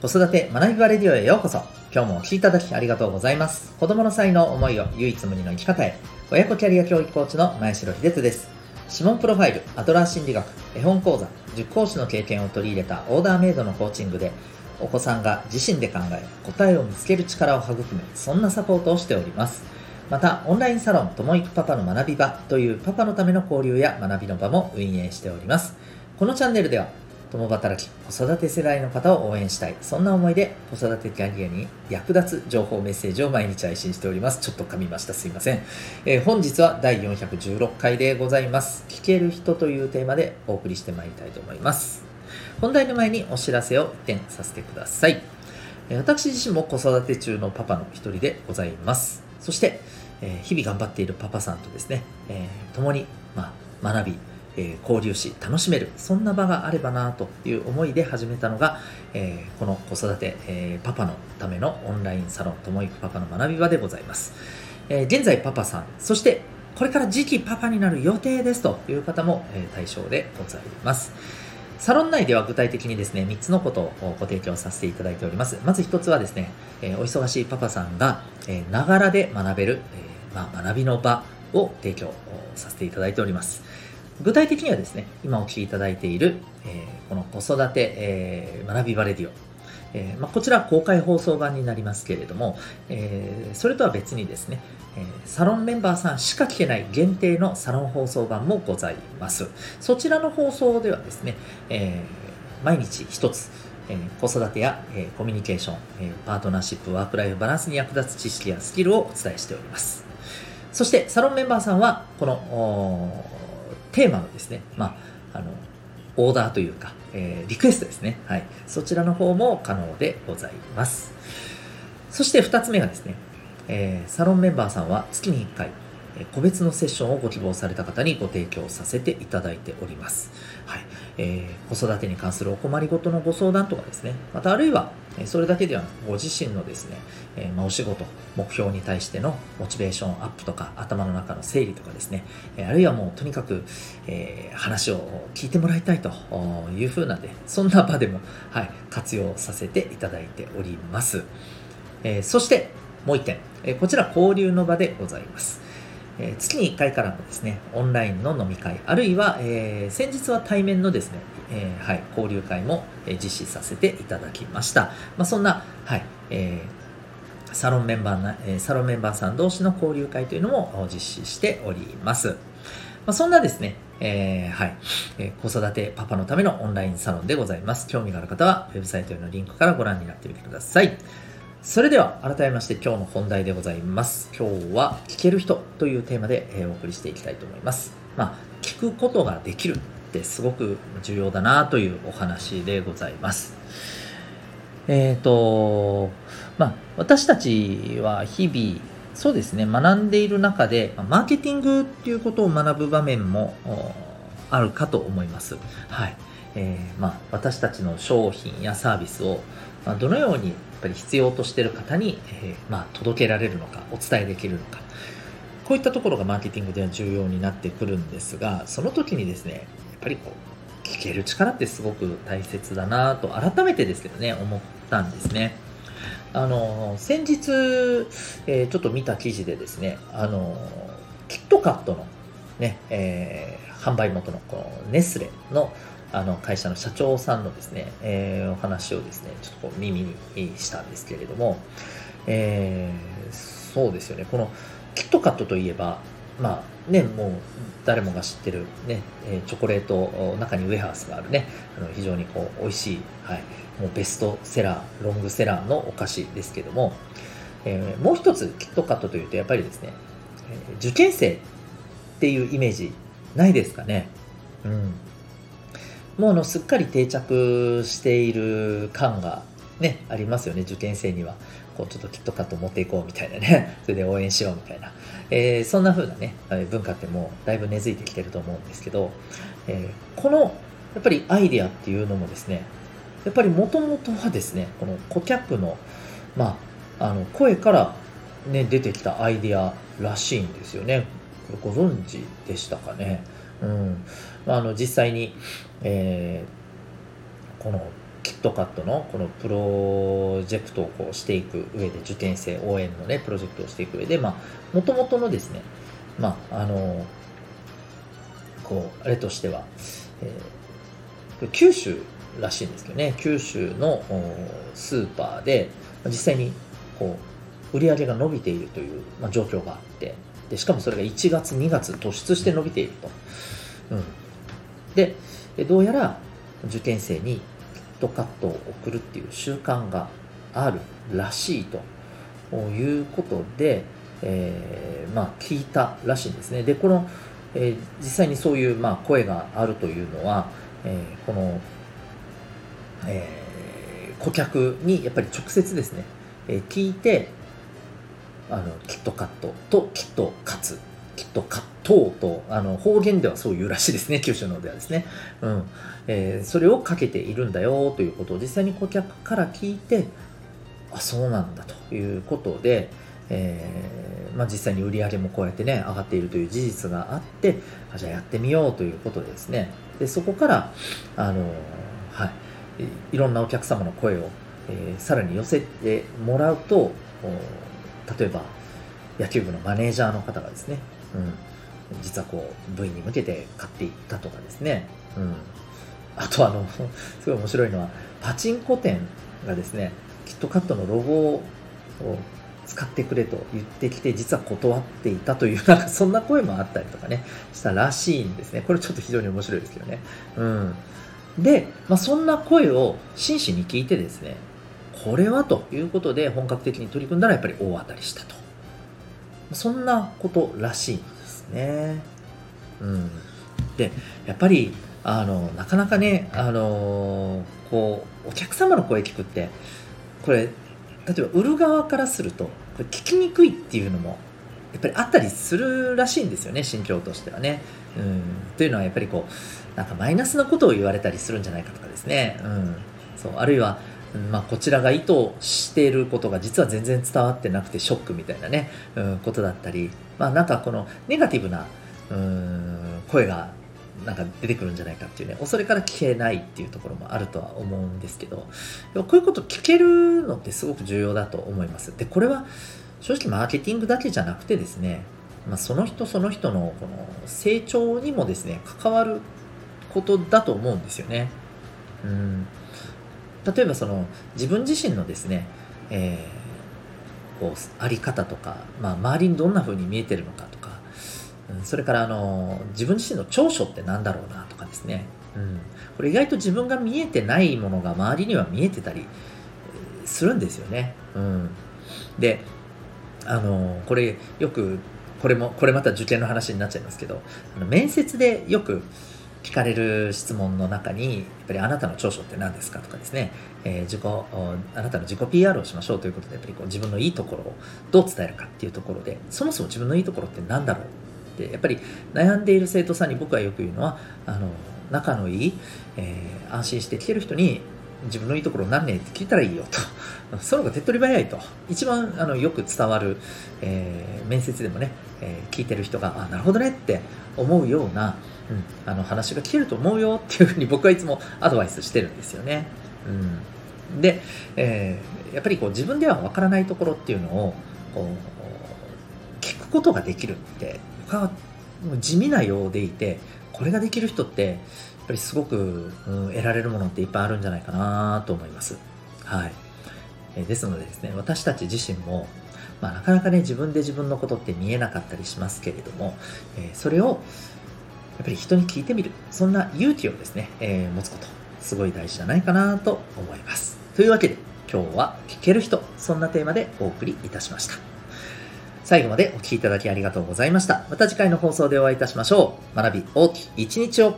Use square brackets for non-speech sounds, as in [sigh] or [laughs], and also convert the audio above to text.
子育て学びバレディオへようこそ。今日もお聴きいただきありがとうございます。子供の才能思いを唯一無二の生き方へ。親子キャリア教育コーチの前城秀人です。指紋プロファイルアドラー心理学絵本講座塾講師の経験を取り入れたオーダーメイドのコーチングでお子さんが自身で考え答えを見つける力を育むそんなサポートをしております。またオンラインサロンともいくパパの学び場というパパのための交流や学びの場も運営しております。このチャンネルでは共働き、子育て世代の方を応援したい。そんな思いで子育てキャリアに役立つ情報メッセージを毎日配信しております。ちょっと噛みました。すいません。えー、本日は第416回でございます。聞ける人というテーマでお送りしてまいりたいと思います。本題の前にお知らせを一点させてください。私自身も子育て中のパパの一人でございます。そして、え日々頑張っているパパさんとですね、えー、共に、ま、学び、えー、交流し楽しめるそんな場があればなという思いで始めたのが、えー、この子育て、えー、パパのためのオンラインサロンともいくパパの学び場でございます、え現在パパさんそしてこれから次期パパになる予定ですという方も、え対象でございますサロン内では具体的にですね、3つのことをご提供させていただいております。まず1つはですね、えお忙しいパパさんが、えながらで学べる、えまあ、学びの場を提供させていただいております。具体的にはですね、今お聞きいただいている、えー、この子育て、えー、学びバレディオ。えーまあ、こちら公開放送版になりますけれども、え、それとは別にですね、え、サロンメンバーさんしか聞けない限定のサロン放送版もございます。そちらの放送ではですね、えー、毎日一つ、え、子育てや、え、コミュニケーション、え、パートナーシップ、ワークライフバランスに役立つ知識やスキルをお伝えしております。そして、サロンメンバーさんは、この、テーマのですね、まあ、あの、オーダーというか、えー、リクエストですね。はい。そちらの方も可能でございます。そして2つ目がですね、えー、サロンメンバーさんは月に1回、個別のセッションをご希望された方にご提供させていただいております。はい。えー、子育てに関するお困りごとのご相談とかですね、またあるいは、それだけではなく、ご自身のですね、えー、まあ、お仕事、目標に対してのモチベーションアップとか、頭の中の整理とかですね、えあるいはもうとにかく、えー、話を聞いてもらいたいというふうなんで、そんな場でも、はい、活用させていただいております。えそして、もう一点、えこちら交流の場でございます。え月に1回からのですね、オンラインの飲み会、あるいは、えー、先日は対面のですね、えー、はい、交流会も、え実施させていただきました。まあ、そんな、はい、えー、サロンメンバーな、えサロンメンバーさん同士の交流会というのも実施しております。まあ、そんなですね、えー、はい、えー、子育てパパのためのオンラインサロンでございます。興味がある方は、ウェブサイトへのリンクからご覧になってみてください。それでは改めまして今日の本題でございます。今日は聞ける人というテーマで、お送りしていきたいと思います。まあ、聞くことができるってすごく重要だなというお話でございます。えっ、ー、と、まあ、私たちは日々、そうですね、学んでいる中で、マーケティングっていうことを学ぶ場面もあるかと思います。はい。えー、まあ、私たちの商品やサービスを、まあ、どのようにやっぱり必要としている方に、えー、まあ、届けられるのか、お伝えできるのか。こういったところがマーケティングでは重要になってくるんですが、その時にですね、やっぱりこう、聞ける力ってすごく大切だなと、改めてですけどね、思ったんですね。あの、先日、えー、ちょっと見た記事でですね、あの、キットカットのね、えー、販売元のこのネスレのあの会社の社長さんのですね、えー、お話をですね、ちょっとこう耳にしたんですけれども、えー、そうですよね、このキットカットといえば、まあね、もう誰もが知ってるね、チョコレート、中にウェハースがあるね、あの非常にこう美味しい、はい、もうベストセラー、ロングセラーのお菓子ですけども、えー、もう一つキットカットというとやっぱりですね、受験生っていうイメージないですかね？うん。もうのすっかり定着している感がね、ありますよね、受験生には。こうちょっとキットカット持っていこうみたいなね、[laughs] それで応援しようみたいな。えー、そんな風なね、文化ってもうだいぶ根付いてきてると思うんですけど、えー、このやっぱりアイデアっていうのもですね、やっぱりもともとはですね、この顧客の、まあ、あの声からね、出てきたアイデアらしいんですよね。ご存知でしたかね。うん。あの実際に、えー、このキットカットのこのプロジェクトをこうしていく上で、受験生応援のね、プロジェクトをしていく上で、まあ、もともとのですね、まあ、あの、こう、あれとしては、えー、九州らしいんですけどね、九州のスーパーで、実際にこう、売り上げが伸びているという、まあ、状況があって、で、しかもそれが1月、2月突出して伸びていると。うん。で、どうやら受験生にキットカットを送るっていう習慣があるらしいということで、えー、まあ聞いたらしいんですね。で、この、えー、実際にそういうまあ声があるというのは、えー、この、えー、顧客にやっぱり直接ですね、えー、聞いて、あの、キットカットとキットカツ、キットカットと、あの、方言ではそういうらしいですね、九州のではですね。うん。えー、それをかけているんだよということを実際に顧客から聞いて、あ、そうなんだということで、えー、まあ、実際に売り上げもこうやってね、上がっているという事実があって、あじゃあやってみようということでですね、でそこから、あのはい、いろんなお客様の声を、えー、さらに寄せてもらうと、例えば野球部のマネージャーの方がですね、うん、実はこう部員に向けて買っていったとかですね、うん、あとあの [laughs] すごい面白いのはパチンコ店がですねキットカットのロゴを使ってくれと言ってきて実は断っていたという [laughs] なんかそんな声もあったりとかねしたらしいんですね。これちょっと非常に面白いですけどね。うん。で、まあ、そんな声を真摯に聞いてですねこれはということで本格的に取り組んだらやっぱり大当たりしたと。そんなことらしいんですね。うん。で、やっぱり、あの、なかなかね、あのこう、お客様の声聞くって、これ、例えば売る側からすると、これ聞きにくいっていうのも、やっぱりあったりするらしいんですよね、心境としてはね。うん。というのはやっぱりこう、なんかマイナスなことを言われたりするんじゃないかとかですね。うん。そう、あるいは、まあ、こちらが意図していることが実は全然伝わってなくてショックみたいなね、うん、ことだったり、まあ、なんかこのネガティブなうん声がなんか出てくるんじゃないかっていうね、恐れから聞けないっていうところもあるとは思うんですけど、こういうこと聞けるのってすごく重要だと思います。で、これは正直マーケティングだけじゃなくてですね、まあ、その人その人のこの成長にもですね、関わることだと思うんですよね。うん例えばその自分自身のですね、えー、こうあり方とか、まあ、周りにどんな風に見えてるのかとか、うん、それからあの自分自身の長所って何だろうなとかですね、うん、これ意外と自分が見えてないものが周りには見えてたりするんですよね。うん、であのこれよくこれもこれまた受験の話になっちゃいますけど面接でよく聞かれる質問の中に、やっぱりあなたの長所って何ですかとかですね、えー、自己、あなたの自己 PR をしましょうということで、やっぱりこう自分のいいところをどう伝えるかっていうところで、そもそも自分のいいところって何だろうって、やっぱり悩んでいる生徒さんに僕はよく言うのは、あの、仲のいい、えー、安心して来てる人に自分のいいところ何ねって聞いたらいいよと。[laughs] その方が手っ取り早いと。一番あのよく伝わる、えー、面接でもね、えー、聞いてる人が、あ、なるほどねって思うような、うん、あの話が聞けると思うよっていうふうに僕はいつも [laughs] アドバイスしてるんですよね。うん、で、えー、やっぱりこう自分ではわからないところっていうのをこう聞くことができるって僕は地味なようでいてこれができる人ってやっぱりすごく、うん、得られるものっていっぱいあるんじゃないかなと思います。はい。えですのでですね、私たち自身も、まあ、なかなかね、自分で自分のことって見えなかったりしますけれども、え、それをやっぱり人に聞いてみる。そんな勇気をですね、えー、持つこと、すごい大事じゃないかなと思います。というわけで、今日は聞ける人、そんなテーマでお送りいたしました。最後までお聴きいただきありがとうございました。また次回の放送でお会いいたしましょう。学び大きい一日を